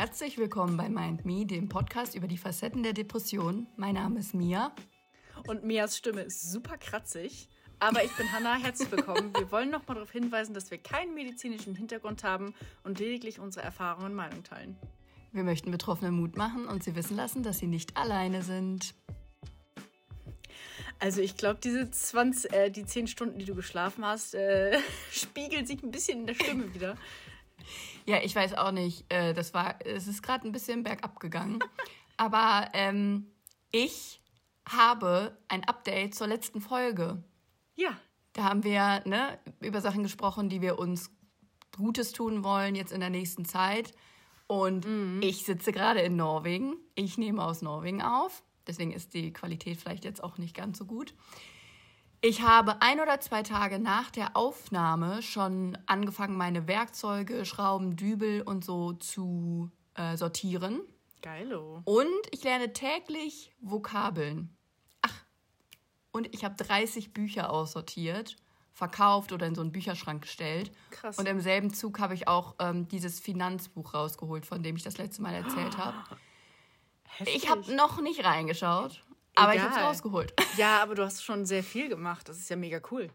Herzlich willkommen bei Mind Me, dem Podcast über die Facetten der Depression. Mein Name ist Mia. Und Mias Stimme ist super kratzig. Aber ich bin Hanna, herzlich willkommen. Wir wollen nochmal darauf hinweisen, dass wir keinen medizinischen Hintergrund haben und lediglich unsere Erfahrungen und Meinung teilen. Wir möchten Betroffene Mut machen und sie wissen lassen, dass sie nicht alleine sind. Also ich glaube, diese 20, äh, die 10 Stunden, die du geschlafen hast, äh, spiegeln sich ein bisschen in der Stimme wieder. Ja, ich weiß auch nicht. Äh, das war, es ist gerade ein bisschen bergab gegangen. Aber ähm, ich habe ein Update zur letzten Folge. Ja. Da haben wir ne, über Sachen gesprochen, die wir uns Gutes tun wollen jetzt in der nächsten Zeit. Und mhm. ich sitze gerade in Norwegen. Ich nehme aus Norwegen auf. Deswegen ist die Qualität vielleicht jetzt auch nicht ganz so gut. Ich habe ein oder zwei Tage nach der Aufnahme schon angefangen, meine Werkzeuge, Schrauben, Dübel und so zu äh, sortieren. Geilo. Und ich lerne täglich Vokabeln. Ach, und ich habe 30 Bücher aussortiert, verkauft oder in so einen Bücherschrank gestellt. Krass. Und im selben Zug habe ich auch ähm, dieses Finanzbuch rausgeholt, von dem ich das letzte Mal erzählt habe. Heftig. Ich habe noch nicht reingeschaut, aber ich habe es rausgeholt. Ja, aber du hast schon sehr viel gemacht. Das ist ja mega cool.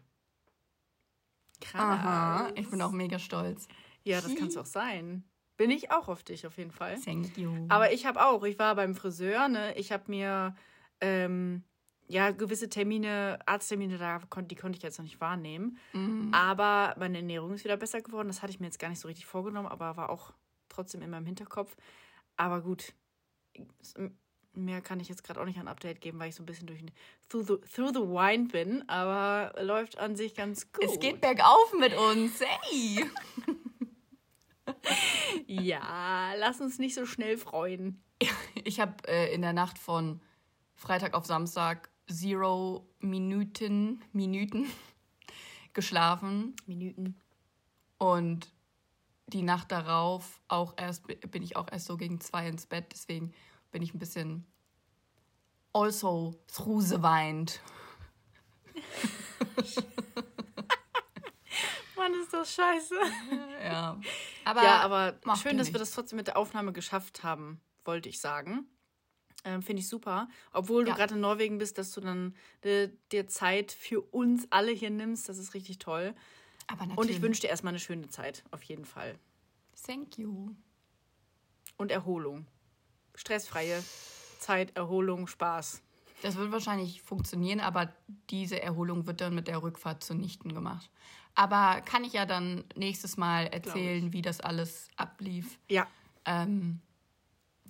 Krass. Aha, ich bin auch mega stolz. Ja, das kannst du auch sein. Bin ich auch auf dich auf jeden Fall. Thank you. Aber ich habe auch, ich war beim Friseur, ne? Ich habe mir ähm, ja gewisse Termine, Arzttermine, da kon die konnte ich jetzt noch nicht wahrnehmen. Mhm. Aber meine Ernährung ist wieder besser geworden. Das hatte ich mir jetzt gar nicht so richtig vorgenommen, aber war auch trotzdem in meinem Hinterkopf. Aber gut, mehr kann ich jetzt gerade auch nicht ein Update geben, weil ich so ein bisschen durch through the, through the wine bin, aber läuft an sich ganz gut. Es geht bergauf mit uns, hey! ja, lass uns nicht so schnell freuen. Ich habe äh, in der Nacht von Freitag auf Samstag zero Minuten, Minuten geschlafen. Minuten. Und die Nacht darauf auch erst bin ich auch erst so gegen zwei ins Bett, deswegen bin ich ein bisschen also through the wind. Mann, ist das scheiße. Ja, aber, ja, aber schön, dass wir das trotzdem mit der Aufnahme geschafft haben, wollte ich sagen. Ähm, Finde ich super. Obwohl du ja. gerade in Norwegen bist, dass du dann dir Zeit für uns alle hier nimmst, das ist richtig toll. Aber natürlich. Und ich wünsche dir erstmal eine schöne Zeit, auf jeden Fall. Thank you. Und Erholung. Stressfreie Zeit, Erholung, Spaß. Das wird wahrscheinlich funktionieren, aber diese Erholung wird dann mit der Rückfahrt zunichten gemacht. Aber kann ich ja dann nächstes Mal erzählen, wie das alles ablief. Ja. Ähm,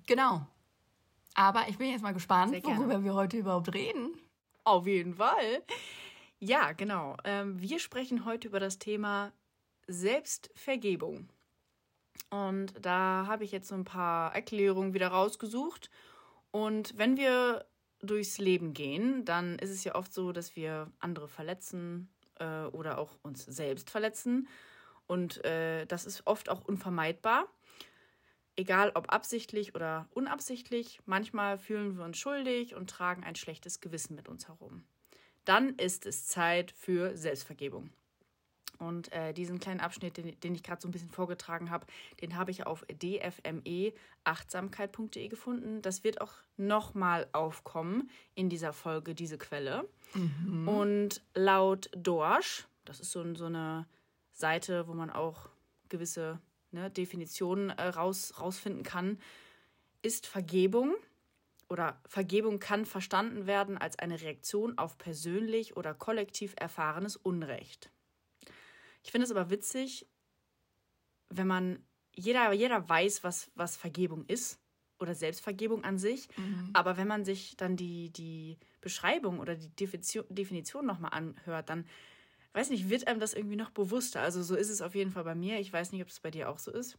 genau. Aber ich bin jetzt mal gespannt, worüber wir heute überhaupt reden. Auf jeden Fall. Ja, genau. Ähm, wir sprechen heute über das Thema Selbstvergebung. Und da habe ich jetzt so ein paar Erklärungen wieder rausgesucht. Und wenn wir durchs Leben gehen, dann ist es ja oft so, dass wir andere verletzen äh, oder auch uns selbst verletzen. Und äh, das ist oft auch unvermeidbar. Egal ob absichtlich oder unabsichtlich, manchmal fühlen wir uns schuldig und tragen ein schlechtes Gewissen mit uns herum dann ist es Zeit für Selbstvergebung. Und äh, diesen kleinen Abschnitt, den, den ich gerade so ein bisschen vorgetragen habe, den habe ich auf dfme-achtsamkeit.de gefunden. Das wird auch nochmal aufkommen in dieser Folge, diese Quelle. Mhm. Und laut Dorsch, das ist so, so eine Seite, wo man auch gewisse ne, Definitionen äh, raus, rausfinden kann, ist Vergebung oder Vergebung kann verstanden werden als eine Reaktion auf persönlich oder kollektiv erfahrenes Unrecht. Ich finde es aber witzig, wenn man, jeder, jeder weiß, was, was Vergebung ist oder Selbstvergebung an sich, mhm. aber wenn man sich dann die, die Beschreibung oder die Definition, Definition nochmal anhört, dann, weiß nicht, wird einem das irgendwie noch bewusster. Also so ist es auf jeden Fall bei mir. Ich weiß nicht, ob es bei dir auch so ist.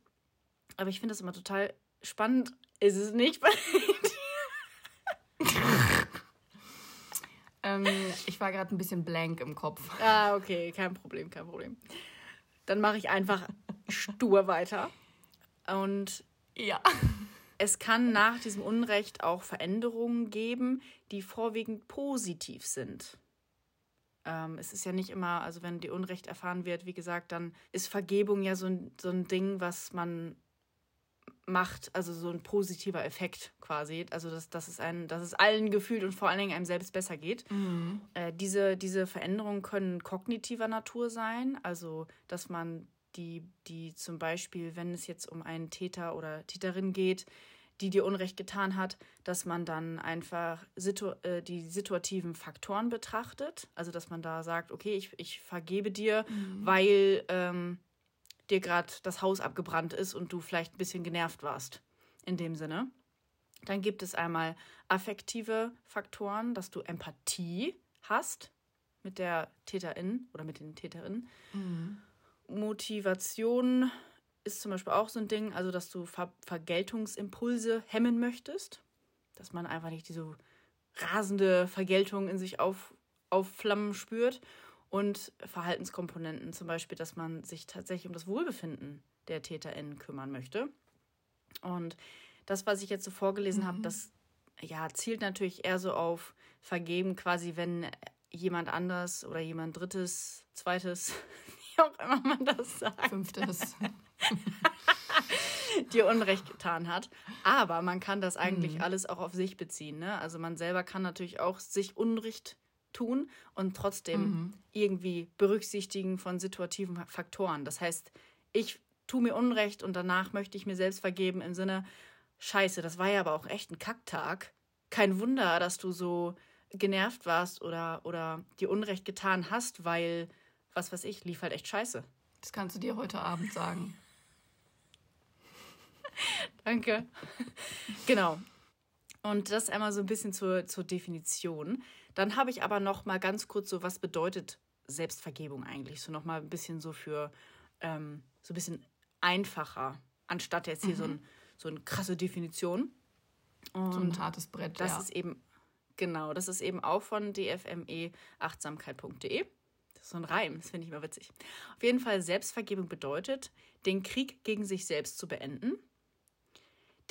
Aber ich finde das immer total spannend. Ist es nicht bei dir? Ähm, ich war gerade ein bisschen blank im Kopf. Ah, okay, kein Problem, kein Problem. Dann mache ich einfach stur weiter. Und ja. Es kann nach diesem Unrecht auch Veränderungen geben, die vorwiegend positiv sind. Ähm, es ist ja nicht immer, also wenn die Unrecht erfahren wird, wie gesagt, dann ist Vergebung ja so ein, so ein Ding, was man macht, also so ein positiver Effekt quasi. Also dass, dass, es, ein, dass es allen gefühlt und vor allen Dingen einem selbst besser geht. Mhm. Äh, diese, diese Veränderungen können kognitiver Natur sein, also dass man die, die zum Beispiel, wenn es jetzt um einen Täter oder Täterin geht, die dir Unrecht getan hat, dass man dann einfach situ äh, die situativen Faktoren betrachtet. Also dass man da sagt, okay, ich, ich vergebe dir, weil ähm, dir gerade das Haus abgebrannt ist und du vielleicht ein bisschen genervt warst. In dem Sinne. Dann gibt es einmal affektive Faktoren, dass du Empathie hast mit der Täterin oder mit den Täterinnen. Motivation ist zum Beispiel auch so ein Ding, also dass du Ver Vergeltungsimpulse hemmen möchtest. Dass man einfach nicht diese rasende Vergeltung in sich auf, aufflammen spürt. Und Verhaltenskomponenten, zum Beispiel, dass man sich tatsächlich um das Wohlbefinden der TäterInnen kümmern möchte. Und das, was ich jetzt so vorgelesen habe, das ja, zielt natürlich eher so auf Vergeben, quasi, wenn jemand anders oder jemand Drittes, Zweites, wie auch immer man das sagt, Fünftes. dir Unrecht getan hat. Aber man kann das eigentlich alles auch auf sich beziehen. Ne? Also man selber kann natürlich auch sich Unrecht tun und trotzdem irgendwie berücksichtigen von situativen Faktoren. Das heißt, ich tue mir Unrecht und danach möchte ich mir selbst vergeben im Sinne, scheiße, das war ja aber auch echt ein Kacktag. Kein Wunder, dass du so genervt warst oder, oder dir Unrecht getan hast, weil, was weiß ich, lief halt echt scheiße. Das kannst du dir heute Abend sagen. Danke. genau. Und das einmal so ein bisschen zur, zur Definition. Dann habe ich aber noch mal ganz kurz so, was bedeutet Selbstvergebung eigentlich? So noch mal ein bisschen so für ähm, so ein bisschen einfacher, anstatt jetzt hier so, ein, so eine krasse Definition. Und So ein hartes Brett, das ja. ist eben, genau, das ist eben auch von dfmeachtsamkeit.de. Das ist so ein Reim, das finde ich immer witzig. Auf jeden Fall, Selbstvergebung bedeutet, den Krieg gegen sich selbst zu beenden,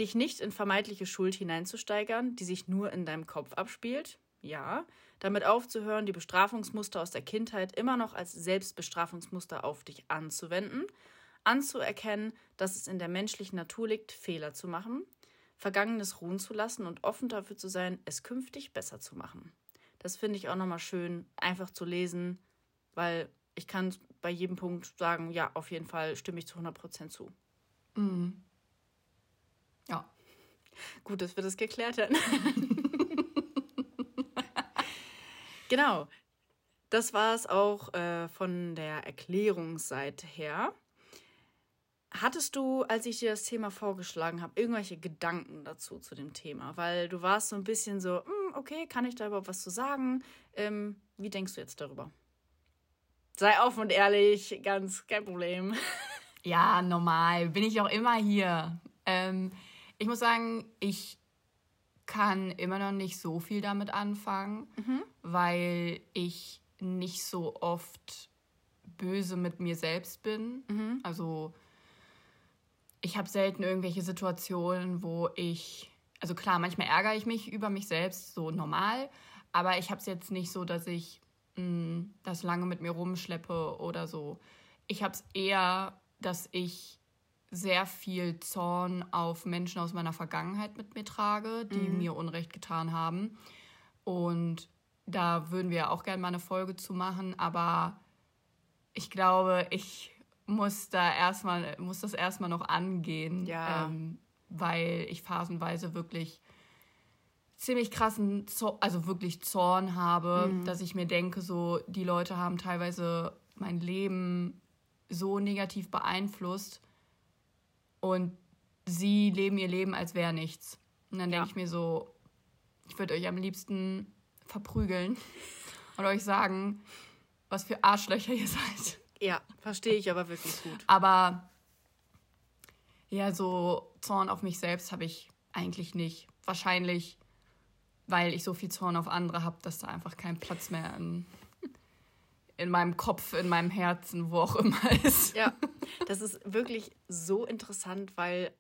dich nicht in vermeintliche Schuld hineinzusteigern, die sich nur in deinem Kopf abspielt. Ja, damit aufzuhören, die Bestrafungsmuster aus der Kindheit immer noch als Selbstbestrafungsmuster auf dich anzuwenden, anzuerkennen, dass es in der menschlichen Natur liegt, Fehler zu machen, Vergangenes ruhen zu lassen und offen dafür zu sein, es künftig besser zu machen. Das finde ich auch nochmal schön, einfach zu lesen, weil ich kann bei jedem Punkt sagen, ja, auf jeden Fall stimme ich zu 100% zu. Ja. Gut, dass wir das geklärt hätten. genau. Das war es auch äh, von der Erklärungsseite her. Hattest du, als ich dir das Thema vorgeschlagen habe, irgendwelche Gedanken dazu zu dem Thema? Weil du warst so ein bisschen so, "Hm, okay, kann ich da überhaupt was zu sagen? Ähm, wie denkst du jetzt darüber? Sei offen und ehrlich, ganz kein Problem. Ja, normal. Bin ich auch immer hier. Ähm, ich muss sagen, ich kann immer noch nicht so viel damit anfangen, weil ich nicht so oft böse mit mir selbst bin. Also ich habe selten irgendwelche Situationen, wo ich, also klar, manchmal ärgere ich mich über mich selbst, so normal, aber ich habe es jetzt nicht so, dass ich mh, das lange mit mir rumschleppe oder so. Ich habe es eher, dass ich sehr viel Zorn auf Menschen aus meiner Vergangenheit mit mir trage, die mir Unrecht getan haben. Und da würden wir auch gerne mal eine Folge zu machen, aber ich glaube, ich muss da erstmal, muss das erstmal noch angehen, Ja. ähm, weil ich phasenweise wirklich ziemlich krassen, Zorn, also wirklich Zorn habe, dass ich mir denke, so die Leute haben teilweise mein Leben so negativ beeinflusst und sie leben ihr Leben, als wäre nichts. Und dann denke Ja. ich mir so, ich würde euch am liebsten verprügeln und euch sagen, was für Arschlöcher ihr seid. Ja, verstehe ich aber wirklich gut. Aber ja, so Zorn auf mich selbst habe ich eigentlich nicht. Wahrscheinlich, weil ich so viel Zorn auf andere habe, dass da einfach kein Platz mehr in, in meinem Kopf, in meinem Herzen, wo auch immer ist. Ja, das ist wirklich so interessant, weil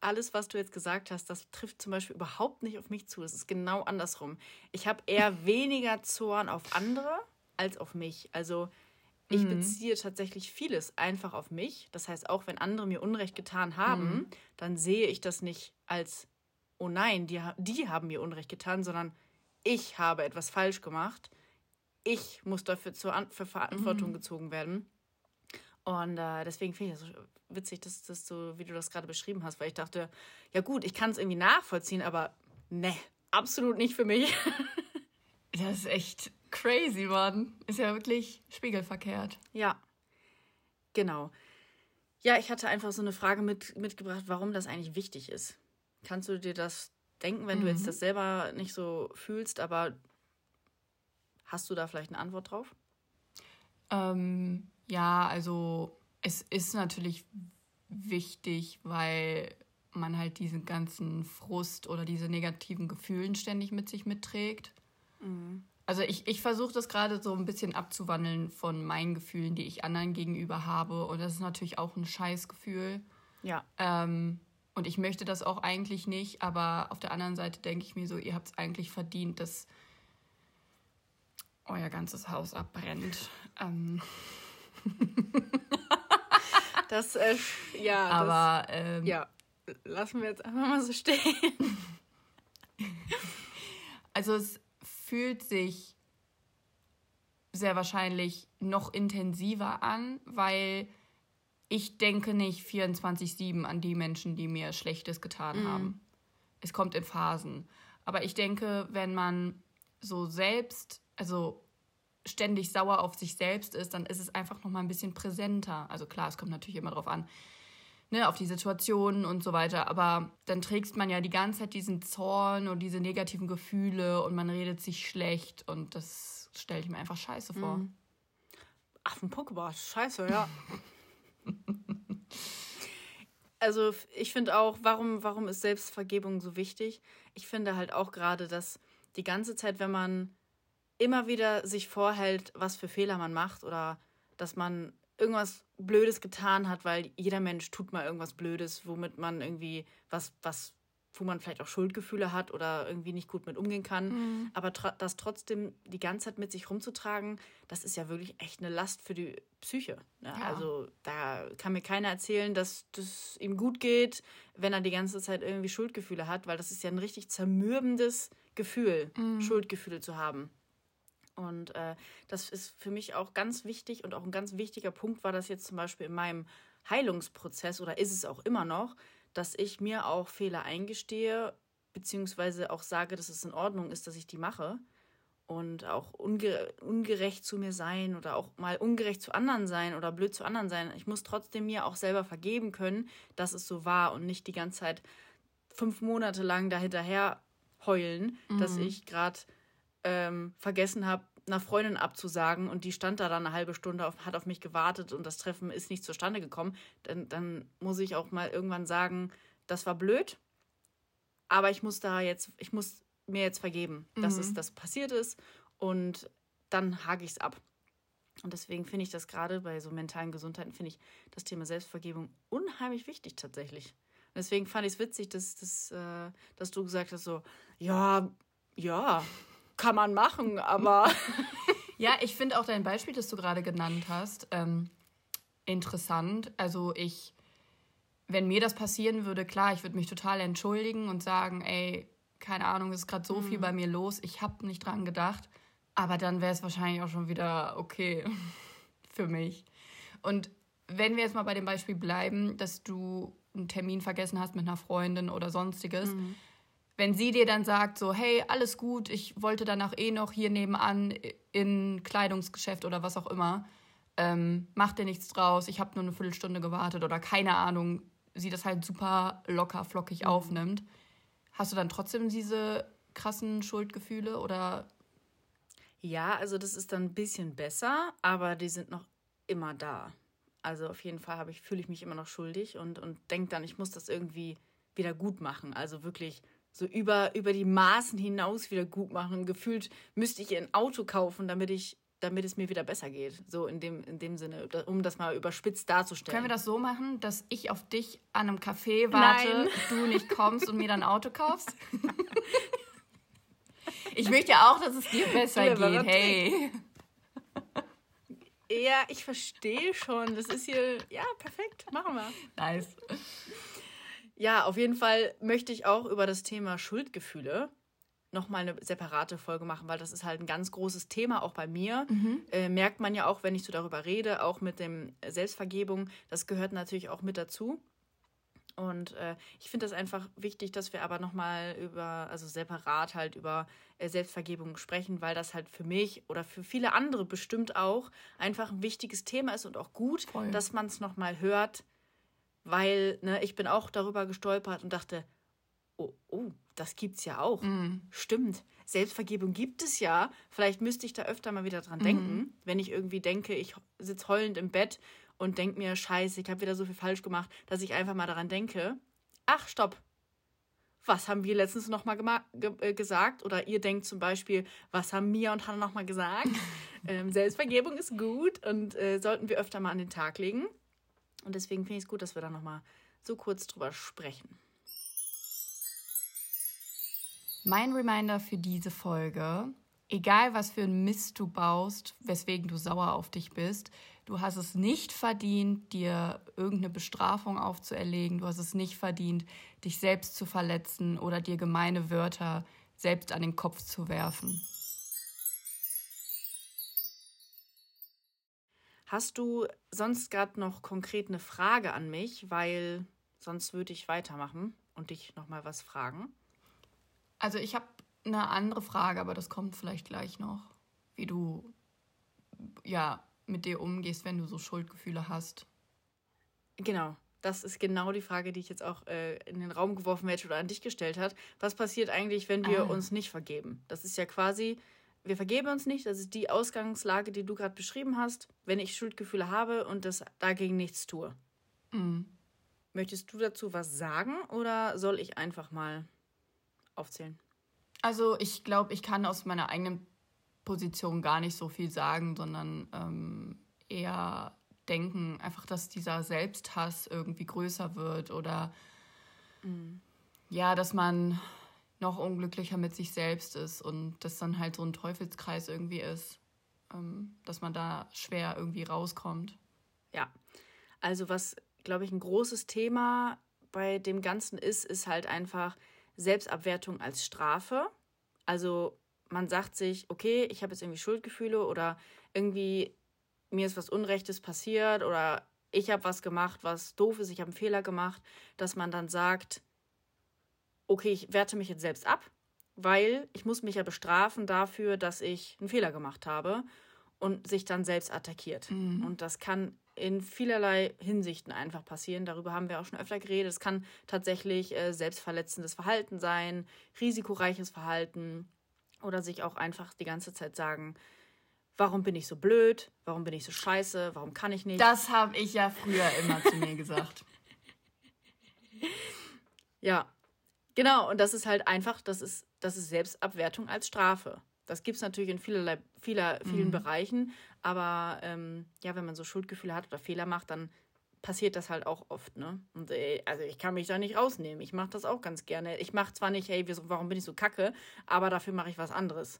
alles, was du jetzt gesagt hast, das trifft zum Beispiel überhaupt nicht auf mich zu. Es ist genau andersrum. Ich habe eher weniger Zorn auf andere als auf mich. Also Ich mhm. beziehe tatsächlich vieles einfach auf mich. Das heißt, auch wenn andere mir Unrecht getan haben, mhm. dann sehe ich das nicht als, oh nein, die, die haben mir Unrecht getan, sondern ich habe etwas falsch gemacht. Ich muss dafür zur An für Verantwortung mhm. gezogen werden. Und äh, deswegen finde ich das so witzig, dass, dass du, wie du das gerade beschrieben hast, weil ich dachte, ja gut, ich kann es irgendwie nachvollziehen, aber ne, absolut nicht für mich. das ist echt crazy, Mann. Ist ja wirklich spiegelverkehrt. Ja, genau. Ja, ich hatte einfach so eine Frage mit, mitgebracht, warum das eigentlich wichtig ist. Kannst du dir das denken, wenn mhm. du jetzt mhm. das selber nicht so fühlst, aber hast du da vielleicht eine Antwort drauf? Ähm, ja, also es ist natürlich wichtig, weil man halt diesen ganzen Frust oder diese negativen Gefühlen ständig mit sich mitträgt. Mhm. Also ich, ich versuche das gerade so ein bisschen abzuwandeln von meinen Gefühlen, die ich anderen gegenüber habe. Und das ist natürlich auch ein Scheißgefühl. Ja. Ähm, und ich möchte das auch eigentlich nicht, aber auf der anderen Seite denke ich mir so, ihr habt es eigentlich verdient, dass euer ganzes Haus abbrennt. Ähm. das, äh, ja. Aber, das, ähm, ja, lassen wir jetzt einfach mal so stehen. also es fühlt sich sehr wahrscheinlich noch intensiver an, weil ich denke nicht 24-7 an die Menschen, die mir Schlechtes getan mhm. haben. Es kommt in Phasen. Aber ich denke, wenn man so selbst, also ständig sauer auf sich selbst ist, dann ist es einfach noch mal ein bisschen präsenter. Also klar, es kommt natürlich immer drauf an, ne, auf die Situationen und so weiter. Aber dann trägst man ja die ganze Zeit diesen Zorn und diese negativen Gefühle und man redet sich schlecht und das stelle ich mir einfach scheiße vor. Mhm. Ach, ein Pokéball, scheiße, ja. also ich finde auch, warum, warum ist Selbstvergebung so wichtig? Ich finde halt auch gerade, dass die ganze Zeit, wenn man immer wieder sich vorhält, was für Fehler man macht oder dass man irgendwas Blödes getan hat, weil jeder Mensch tut mal irgendwas Blödes, womit man irgendwie was, was, wo man vielleicht auch Schuldgefühle hat oder irgendwie nicht gut mit umgehen kann. Mhm. Aber tr das trotzdem die ganze Zeit mit sich rumzutragen, das ist ja wirklich echt eine Last für die Psyche. Ne? Ja. Also da kann mir keiner erzählen, dass das ihm gut geht, wenn er die ganze Zeit irgendwie Schuldgefühle hat, weil das ist ja ein richtig zermürbendes Gefühl, mhm. Schuldgefühle zu haben. Und äh, das ist für mich auch ganz wichtig und auch ein ganz wichtiger Punkt war das jetzt zum Beispiel in meinem Heilungsprozess oder ist es auch immer noch, dass ich mir auch Fehler eingestehe, beziehungsweise auch sage, dass es in Ordnung ist, dass ich die mache. Und auch unge ungerecht zu mir sein oder auch mal ungerecht zu anderen sein oder blöd zu anderen sein. Ich muss trotzdem mir auch selber vergeben können, dass es so war und nicht die ganze Zeit fünf Monate lang dahinterher heulen, mhm. dass ich gerade ähm, vergessen habe, einer Freundin abzusagen und die stand da dann eine halbe Stunde, auf, hat auf mich gewartet und das Treffen ist nicht zustande gekommen, dann, dann muss ich auch mal irgendwann sagen, das war blöd, aber ich muss da jetzt, ich muss mir jetzt vergeben, mhm. dass es das passiert ist und dann hake ich es ab. Und deswegen finde ich das gerade bei so mentalen Gesundheiten, finde ich das Thema Selbstvergebung unheimlich wichtig tatsächlich. Und deswegen fand ich es witzig, dass, dass, äh, dass du gesagt hast, so, ja, ja, kann man machen, aber. ja, ich finde auch dein Beispiel, das du gerade genannt hast, ähm, interessant. Also ich, wenn mir das passieren würde, klar, ich würde mich total entschuldigen und sagen, ey, keine Ahnung, es ist gerade so mhm. viel bei mir los, ich habe nicht dran gedacht. Aber dann wäre es wahrscheinlich auch schon wieder okay für mich. Und wenn wir jetzt mal bei dem Beispiel bleiben, dass du einen Termin vergessen hast mit einer Freundin oder sonstiges, mhm wenn sie dir dann sagt, so, hey, alles gut, ich wollte danach eh noch hier nebenan in Kleidungsgeschäft oder was auch immer, ähm, mach dir nichts draus, ich habe nur eine Viertelstunde gewartet oder keine Ahnung, sie das halt super locker, flockig mhm. aufnimmt, hast du dann trotzdem diese krassen Schuldgefühle oder? Ja, also das ist dann ein bisschen besser, aber die sind noch immer da. Also auf jeden Fall ich, fühle ich mich immer noch schuldig und, und denke dann, ich muss das irgendwie wieder gut machen. Also wirklich so über, über die Maßen hinaus wieder gut machen. Gefühlt müsste ich ein Auto kaufen, damit ich damit es mir wieder besser geht. So in dem, in dem Sinne, um das mal überspitzt darzustellen. Können wir das so machen, dass ich auf dich an einem Café warte, Nein. du nicht kommst und mir dann ein Auto kaufst? ich möchte ja auch, dass es dir besser geht. Hey. Ja, ich verstehe schon. Das ist hier, ja, perfekt. Machen wir. Nice. Ja, auf jeden Fall möchte ich auch über das Thema Schuldgefühle nochmal eine separate Folge machen, weil das ist halt ein ganz großes Thema, auch bei mir. Mhm. Äh, merkt man ja auch, wenn ich so darüber rede, auch mit dem Selbstvergebung. Das gehört natürlich auch mit dazu. Und äh, ich finde das einfach wichtig, dass wir aber nochmal über, also separat halt über äh, Selbstvergebung sprechen, weil das halt für mich oder für viele andere bestimmt auch einfach ein wichtiges Thema ist und auch gut, Voll. dass man es nochmal hört, weil ne, ich bin auch darüber gestolpert und dachte, oh, oh, das gibt's ja auch. Mm. Stimmt. Selbstvergebung gibt es ja. Vielleicht müsste ich da öfter mal wieder dran mm. denken, wenn ich irgendwie denke, ich sitze heulend im Bett und denke mir, scheiße, ich habe wieder so viel falsch gemacht, dass ich einfach mal daran denke, ach, stopp. Was haben wir letztens noch mal ge äh, gesagt? Oder ihr denkt zum Beispiel, was haben Mia und Hannah noch mal gesagt? ähm, Selbstvergebung ist gut und äh, sollten wir öfter mal an den Tag legen. Und deswegen finde ich es gut, dass wir da noch mal so kurz drüber sprechen. Mein Reminder für diese Folge, egal was für ein Mist du baust, weswegen du sauer auf dich bist, du hast es nicht verdient, dir irgendeine Bestrafung aufzuerlegen, du hast es nicht verdient, dich selbst zu verletzen oder dir gemeine Wörter selbst an den Kopf zu werfen. Hast du sonst gerade noch konkret eine Frage an mich, weil sonst würde ich weitermachen und dich noch mal was fragen? Also ich habe eine andere Frage, aber das kommt vielleicht gleich noch, wie du ja mit dir umgehst, wenn du so Schuldgefühle hast. Genau. Das ist genau die Frage, die ich jetzt auch äh, in den Raum geworfen hätte oder an dich gestellt hat. Was passiert eigentlich, wenn wir ah. uns nicht vergeben? Das ist ja quasi, wir vergeben uns nicht. Das ist die Ausgangslage, die du gerade beschrieben hast, wenn ich Schuldgefühle habe und das dagegen nichts tue. Mhm. Möchtest du dazu was sagen oder soll ich einfach mal aufzählen? Also ich glaube, ich kann aus meiner eigenen Position gar nicht so viel sagen, sondern ähm, eher denken, einfach, dass dieser Selbsthass irgendwie größer wird oder mhm. ja, dass man noch unglücklicher mit sich selbst ist und das dann halt so ein Teufelskreis irgendwie ist, ähm, dass man da schwer irgendwie rauskommt. Ja, also was, glaube ich, ein großes Thema bei dem Ganzen ist, ist halt einfach, Selbstabwertung als Strafe. Also man sagt sich, okay, ich habe jetzt irgendwie Schuldgefühle oder irgendwie mir ist was Unrechtes passiert oder ich habe was gemacht, was doof ist, ich habe einen Fehler gemacht, dass man dann sagt, okay, ich werte mich jetzt selbst ab, weil ich muss mich ja bestrafen dafür, dass ich einen Fehler gemacht habe und sich dann selbst attackiert. Mhm. Und das kann in vielerlei Hinsichten einfach passieren. Darüber haben wir auch schon öfter geredet. Es kann tatsächlich äh, selbstverletzendes Verhalten sein, risikoreiches Verhalten oder sich auch einfach die ganze Zeit sagen, warum bin ich so blöd, warum bin ich so scheiße, warum kann ich nicht. Das habe ich ja früher immer zu mir gesagt. Ja, genau. Und das ist halt einfach, das ist, das ist Selbstabwertung als Strafe. Das gibt es natürlich in vielerlei, vieler, vielen mhm. Bereichen. Aber ähm, ja, wenn man so Schuldgefühle hat oder Fehler macht, dann passiert das halt auch oft, ne? Und äh, also ich kann mich da nicht rausnehmen. Ich mache das auch ganz gerne. Ich mache zwar nicht, hey, warum bin ich so kacke, aber dafür mache ich was anderes.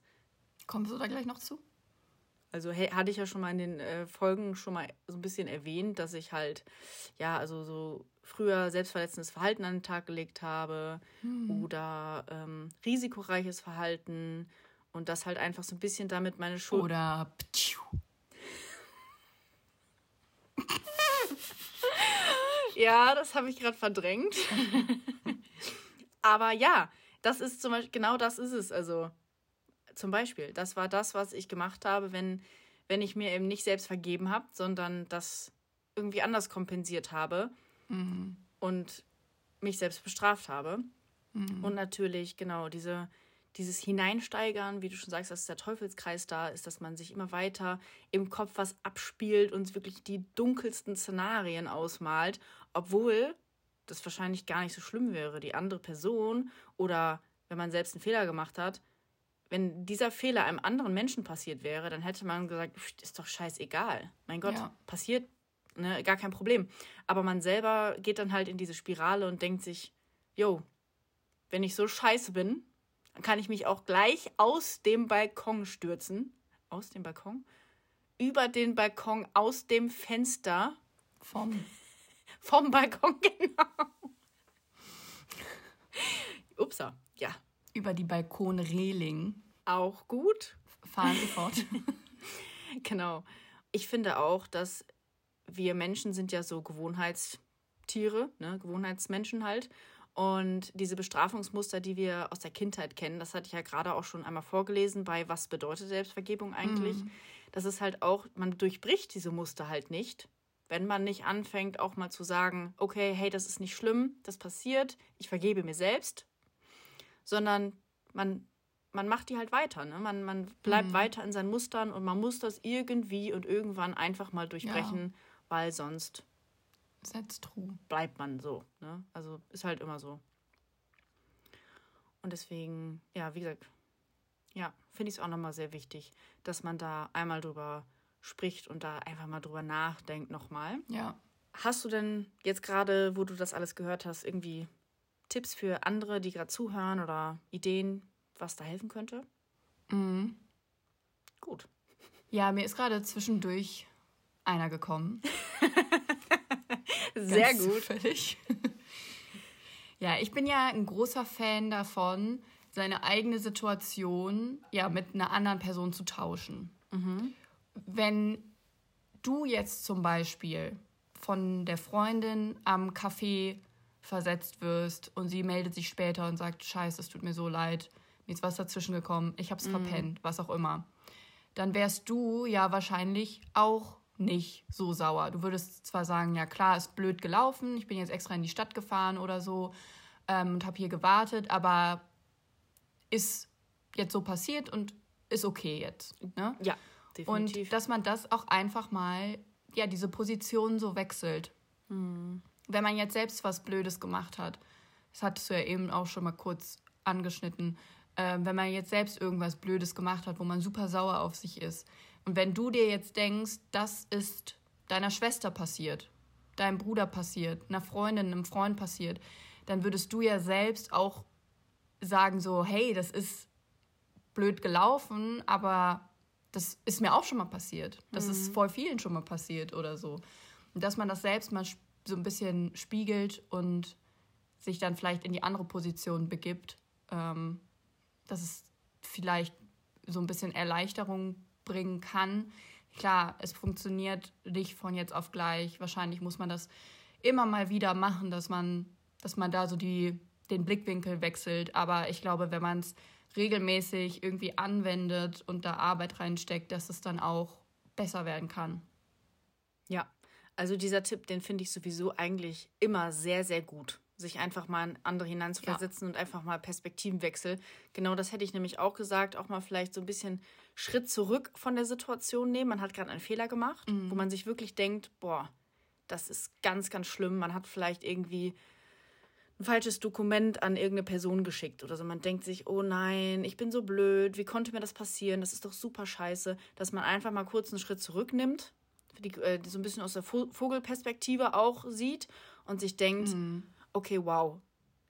Kommst du da gleich noch zu? Also hey, hatte ich ja schon mal in den äh, Folgen schon mal so ein bisschen erwähnt, dass ich halt, ja, also so früher selbstverletzendes Verhalten an den Tag gelegt habe hm. oder ähm, risikoreiches Verhalten und das halt einfach so ein bisschen damit meine Schuld. Oder. ja, das habe ich gerade verdrängt. Aber ja, das ist zum Beispiel, genau das ist es. Also zum Beispiel, das war das, was ich gemacht habe, wenn, wenn ich mir eben nicht selbst vergeben habe, sondern das irgendwie anders kompensiert habe mhm. und mich selbst bestraft habe. Mhm. Und natürlich, genau, diese dieses Hineinsteigern, wie du schon sagst, dass der Teufelskreis da ist, dass man sich immer weiter im Kopf was abspielt und wirklich die dunkelsten Szenarien ausmalt, obwohl das wahrscheinlich gar nicht so schlimm wäre. Die andere Person oder wenn man selbst einen Fehler gemacht hat, wenn dieser Fehler einem anderen Menschen passiert wäre, dann hätte man gesagt, ist doch scheißegal. Mein Gott, ja. passiert, ne, gar kein Problem. Aber man selber geht dann halt in diese Spirale und denkt sich, yo, wenn ich so scheiße bin, dann kann ich mich auch gleich aus dem Balkon stürzen. Aus dem Balkon? über den Balkon aus dem Fenster. Vom. Vom Balkon, genau. Upsa, ja. Über die Balkonreling. Auch gut. Fahren Sie fort. genau. Ich finde auch, dass wir Menschen sind ja so Gewohnheitstiere, ne? Gewohnheitsmenschen halt. Und diese Bestrafungsmuster, die wir aus der Kindheit kennen, das hatte ich ja gerade auch schon einmal vorgelesen bei Was bedeutet Selbstvergebung eigentlich? Mhm. Das ist halt auch, man durchbricht diese Muster halt nicht, wenn man nicht anfängt, auch mal zu sagen, okay, hey, das ist nicht schlimm, das passiert, ich vergebe mir selbst, sondern man, man macht die halt weiter. Ne? Man, man bleibt mhm. weiter in seinen Mustern und man muss das irgendwie und irgendwann einfach mal durchbrechen, ja. weil sonst That's true. Bleibt man so. Ne? Also ist halt immer so. Und deswegen, ja, wie gesagt, ja, finde ich es auch nochmal sehr wichtig, dass man da einmal drüber spricht und da einfach mal drüber nachdenkt nochmal. Ja. Hast du denn jetzt gerade, wo du das alles gehört hast, irgendwie Tipps für andere, die gerade zuhören oder Ideen, was da helfen könnte? Mhm. Gut. Ja, mir ist gerade zwischendurch einer gekommen. Sehr gut. Zufällig. ja, ich bin ja ein großer Fan davon, seine eigene Situation ja mit einer anderen Person zu tauschen. Mhm. Wenn du jetzt zum Beispiel von der Freundin am Café versetzt wirst und sie meldet sich später und sagt, scheiße, es tut mir so leid, mir ist was dazwischen gekommen, ich hab's mhm. verpennt, was auch immer, dann wärst du ja wahrscheinlich auch nicht so sauer. Du würdest zwar sagen, ja klar, ist blöd gelaufen, ich bin jetzt extra in die Stadt gefahren oder so ähm, und habe hier gewartet, aber ist jetzt so passiert und ist okay jetzt. Ne? Ja, definitiv. Und dass man das auch einfach mal, ja, diese Position so wechselt. Mhm. Wenn man jetzt selbst was Blödes gemacht hat, das hattest du ja eben auch schon mal kurz angeschnitten, äh, wenn man jetzt selbst irgendwas Blödes gemacht hat, wo man super sauer auf sich ist, und wenn du dir jetzt denkst, das ist deiner Schwester passiert, deinem Bruder passiert, einer Freundin, einem Freund passiert, dann würdest du ja selbst auch sagen so, hey, das ist blöd gelaufen, aber das ist mir auch schon mal passiert. Das mhm. ist voll vielen schon mal passiert oder so. Und dass man das selbst mal so ein bisschen spiegelt und sich dann vielleicht in die andere Position begibt, ähm, dass es vielleicht so ein bisschen Erleichterung bringen kann. Klar, es funktioniert nicht von jetzt auf gleich. Wahrscheinlich muss man das immer mal wieder machen, dass man, dass man da so die, den Blickwinkel wechselt. Aber ich glaube, wenn man es regelmäßig irgendwie anwendet und da Arbeit reinsteckt, dass es dann auch besser werden kann. Ja, also dieser Tipp, den finde ich sowieso eigentlich immer sehr, sehr gut sich einfach mal in andere hineinzuversetzen ja. und einfach mal Perspektivenwechsel. Genau das hätte ich nämlich auch gesagt, auch mal vielleicht so ein bisschen Schritt zurück von der Situation nehmen. Man hat gerade einen Fehler gemacht, mhm. wo man sich wirklich denkt, boah, das ist ganz, ganz schlimm. Man hat vielleicht irgendwie ein falsches Dokument an irgendeine Person geschickt oder so. Man denkt sich, oh nein, ich bin so blöd, wie konnte mir das passieren? Das ist doch super scheiße, dass man einfach mal kurz einen Schritt zurücknimmt, die, äh, so ein bisschen aus der Vogelperspektive auch sieht und sich denkt, mhm okay, wow,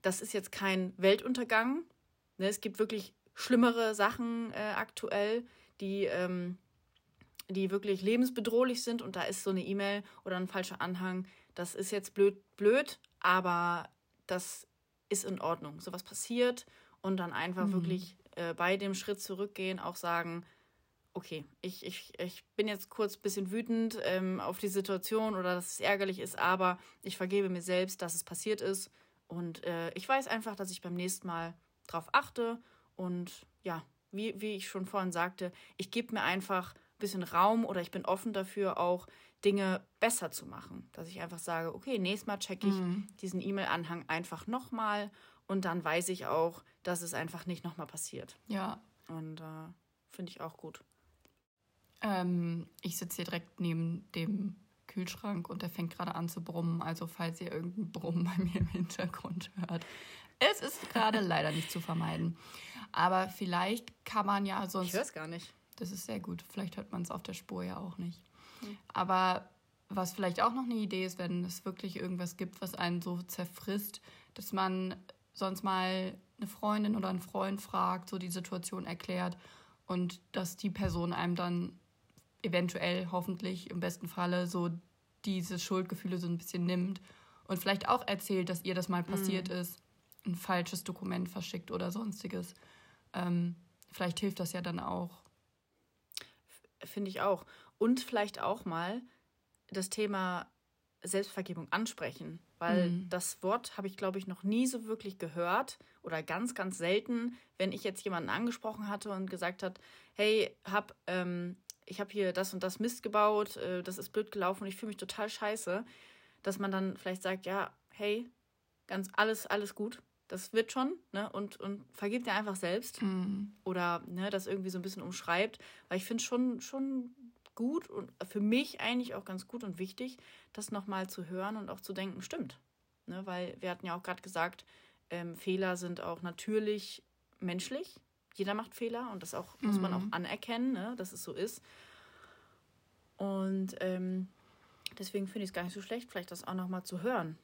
das ist jetzt kein Weltuntergang. Ne, es gibt wirklich schlimmere Sachen äh, aktuell, die, ähm, die wirklich lebensbedrohlich sind und da ist so eine E-Mail oder ein falscher Anhang. Das ist jetzt blöd, blöd, aber das ist in Ordnung. Sowas passiert und dann einfach mhm. wirklich äh, bei dem Schritt zurückgehen, auch sagen, okay, ich, ich, ich bin jetzt kurz ein bisschen wütend ähm, auf die Situation oder dass es ärgerlich ist, aber ich vergebe mir selbst, dass es passiert ist. Und äh, ich weiß einfach, dass ich beim nächsten Mal drauf achte. Und ja, wie, wie ich schon vorhin sagte, ich gebe mir einfach ein bisschen Raum oder ich bin offen dafür, auch Dinge besser zu machen. Dass ich einfach sage, okay, nächstes Mal checke ich mhm. diesen E-Mail-Anhang einfach nochmal und dann weiß ich auch, dass es einfach nicht nochmal passiert. Ja. Und äh, finde ich auch gut. Ähm, ich sitze hier direkt neben dem Kühlschrank und der fängt gerade an zu brummen. Also falls ihr irgendein Brummen bei mir im Hintergrund hört. Es ist gerade leider nicht zu vermeiden. Aber vielleicht kann man ja sonst. Ich höre es gar nicht. Das ist sehr gut. Vielleicht hört man es auf der Spur ja auch nicht. Mhm. Aber was vielleicht auch noch eine Idee ist, wenn es wirklich irgendwas gibt, was einen so zerfrisst, dass man sonst mal eine Freundin oder einen Freund fragt, so die Situation erklärt und dass die Person einem dann eventuell, hoffentlich, im besten Falle so diese Schuldgefühle so ein bisschen nimmt und vielleicht auch erzählt, dass ihr das mal passiert mhm. ist, ein falsches Dokument verschickt oder sonstiges. Ähm, vielleicht hilft das ja dann auch. Finde ich auch. Und vielleicht auch mal das Thema Selbstvergebung ansprechen, weil mhm. das Wort habe ich, glaube ich, noch nie so wirklich gehört oder ganz, ganz selten, wenn ich jetzt jemanden angesprochen hatte und gesagt hat, hey, hab, ähm, ich habe hier das und das Mist gebaut, äh, das ist blöd gelaufen und ich fühle mich total scheiße, dass man dann vielleicht sagt, ja, hey, ganz alles, alles gut, das wird schon, ne? Und, und vergibt dir einfach selbst. Mhm. Oder ne, das irgendwie so ein bisschen umschreibt. Weil ich finde es schon, schon gut und für mich eigentlich auch ganz gut und wichtig, das nochmal zu hören und auch zu denken, stimmt. Ne? Weil wir hatten ja auch gerade gesagt, ähm, Fehler sind auch natürlich menschlich. Jeder macht Fehler und das auch, mhm. muss man auch mhm. anerkennen, ne? dass es so ist. Und ähm, deswegen finde ich es gar nicht so schlecht, vielleicht das auch nochmal zu hören.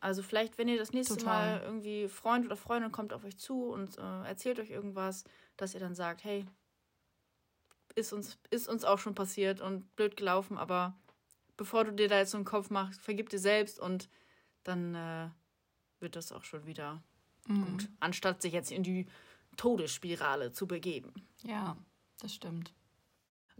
Also vielleicht, wenn ihr das nächste Total. Mal irgendwie Freund oder Freundin kommt auf euch zu und äh, erzählt euch irgendwas, dass ihr dann sagt, hey, ist uns, ist uns auch schon passiert und blöd gelaufen, aber bevor du dir da jetzt so einen Kopf machst, vergib dir selbst und dann äh, wird das auch schon wieder mhm. gut, anstatt sich jetzt in die Todesspirale zu begeben. Ja, das stimmt.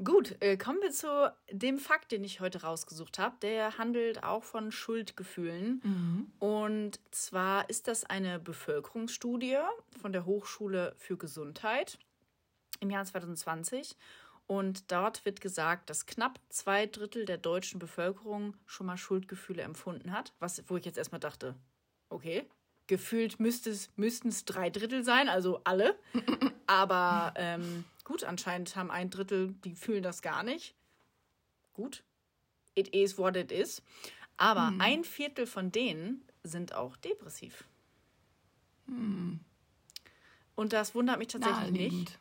Gut, äh, kommen wir zu dem Fakt, den ich heute rausgesucht habe. Der handelt auch von Schuldgefühlen. Mhm. Und zwar ist das eine Bevölkerungsstudie von der Hochschule für Gesundheit im Jahr 2020. Und dort wird gesagt, dass knapp zwei Drittel der deutschen Bevölkerung schon mal Schuldgefühle empfunden hat. Was, wo ich jetzt erstmal dachte, okay, gefühlt müsste es, müssten es drei Drittel sein, also alle. Aber ähm, gut, anscheinend haben ein Drittel, die fühlen das gar nicht. Gut, it is what it is. Aber hm. ein Viertel von denen sind auch depressiv. Hm. Und das wundert mich tatsächlich nicht.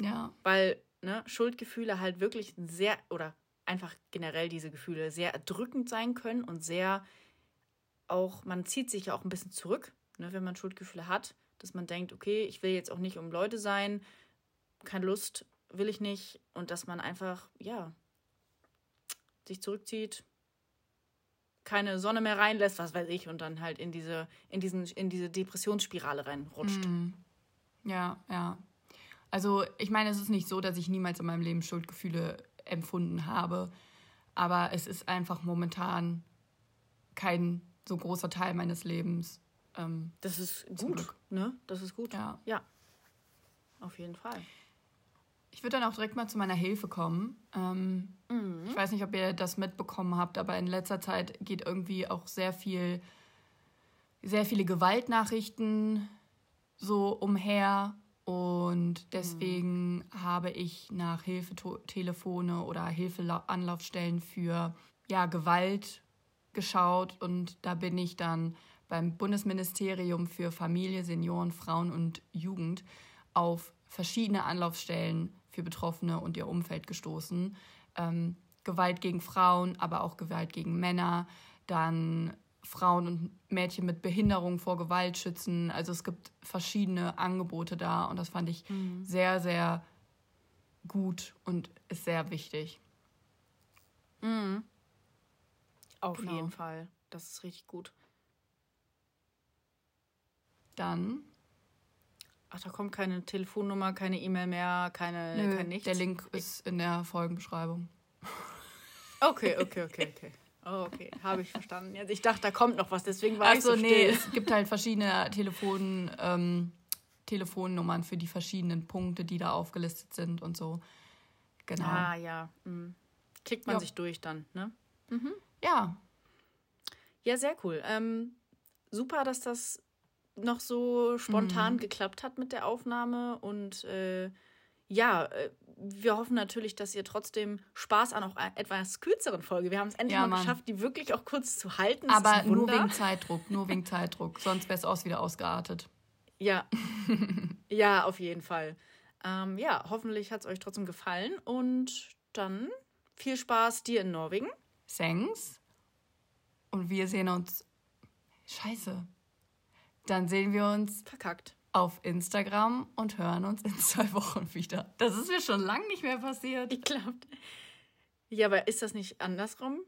Ja. Weil ne, Schuldgefühle halt wirklich sehr, oder einfach generell diese Gefühle sehr erdrückend sein können und sehr auch, man zieht sich ja auch ein bisschen zurück, ne, wenn man Schuldgefühle hat, dass man denkt, okay, ich will jetzt auch nicht um Leute sein, keine Lust, will ich nicht und dass man einfach, ja, sich zurückzieht, keine Sonne mehr reinlässt, was weiß ich, und dann halt in diese, in diesen, in diese Depressionsspirale reinrutscht. Mhm. Ja, ja. Also ich meine, es ist nicht so, dass ich niemals in meinem Leben Schuldgefühle empfunden habe, aber es ist einfach momentan kein so großer Teil meines Lebens. Ähm, das ist gut, ne? Das ist gut. Ja. Ja. Auf jeden Fall. Ich würde dann auch direkt mal zu meiner Hilfe kommen. Ähm, mhm. Ich weiß nicht, ob ihr das mitbekommen habt, aber in letzter Zeit geht irgendwie auch sehr viel, sehr viele Gewaltnachrichten so umher und deswegen mhm. habe ich nach Hilfetelefone oder Hilfeanlaufstellen für ja, Gewalt geschaut. Und da bin ich dann beim Bundesministerium für Familie, Senioren, Frauen und Jugend auf verschiedene Anlaufstellen für Betroffene und ihr Umfeld gestoßen. Ähm, Gewalt gegen Frauen, aber auch Gewalt gegen Männer, dann Frauen und Mädchen mit Behinderung vor Gewalt schützen. Also es gibt verschiedene Angebote da und das fand ich mhm. sehr, sehr gut und ist sehr wichtig. Mhm. Auf genau. jeden Fall. Das ist richtig gut. Dann. Ach, da kommt keine Telefonnummer, keine E-Mail mehr, keine, Nö, kein nichts. Der Link ist in der Folgenbeschreibung. Okay, okay, okay, okay. Oh, okay, habe ich verstanden. Jetzt, ich dachte, da kommt noch was, deswegen war also, ich so nee, es gibt halt verschiedene Telefon, ähm, Telefonnummern für die verschiedenen Punkte, die da aufgelistet sind und so. Genau. Ah, ja. Mhm. Klickt man ja. sich durch dann, ne? Mhm. Ja. Ja, sehr cool. Ähm, super, dass das noch so spontan mhm. geklappt hat mit der Aufnahme und äh, ja, äh, wir hoffen natürlich, dass ihr trotzdem Spaß an auch etwas kürzeren Folge. Wir haben es endlich ja, mal geschafft, die wirklich auch kurz zu halten. Das Aber nur wegen Zeitdruck, nur wegen Zeitdruck. Sonst wäre es auch wieder ausgeartet. Ja, ja, auf jeden Fall. Ähm, ja, hoffentlich hat es euch trotzdem gefallen und dann viel Spaß dir in Norwegen. Thanks. Und wir sehen uns. Scheiße. Dann sehen wir uns. Verkackt auf Instagram und hören uns in zwei Wochen wieder. Das ist mir schon lange nicht mehr passiert. Ich glaube. Ja, aber ist das nicht andersrum?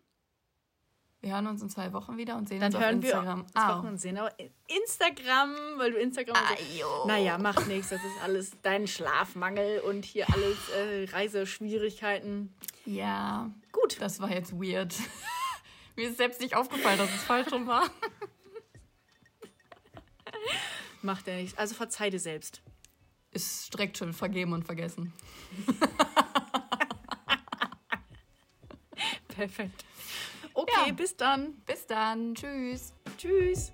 Wir hören uns in zwei Wochen wieder und sehen Dann uns hören auf wir Instagram. uns zwei Wochen und sehen. Aber Instagram, weil du Instagram. und so-. Naja, macht nichts. Das ist alles dein Schlafmangel und hier alles äh, Reiseschwierigkeiten. Ja, Gut. das war jetzt weird. Mir ist selbst nicht aufgefallen, dass es falsch rum war. Macht ja nichts. Also verzeih dir selbst. Ist direkt schon vergeben und vergessen. Perfekt. Okay, Ja. bis dann. Bis dann. Tschüss. Tschüss.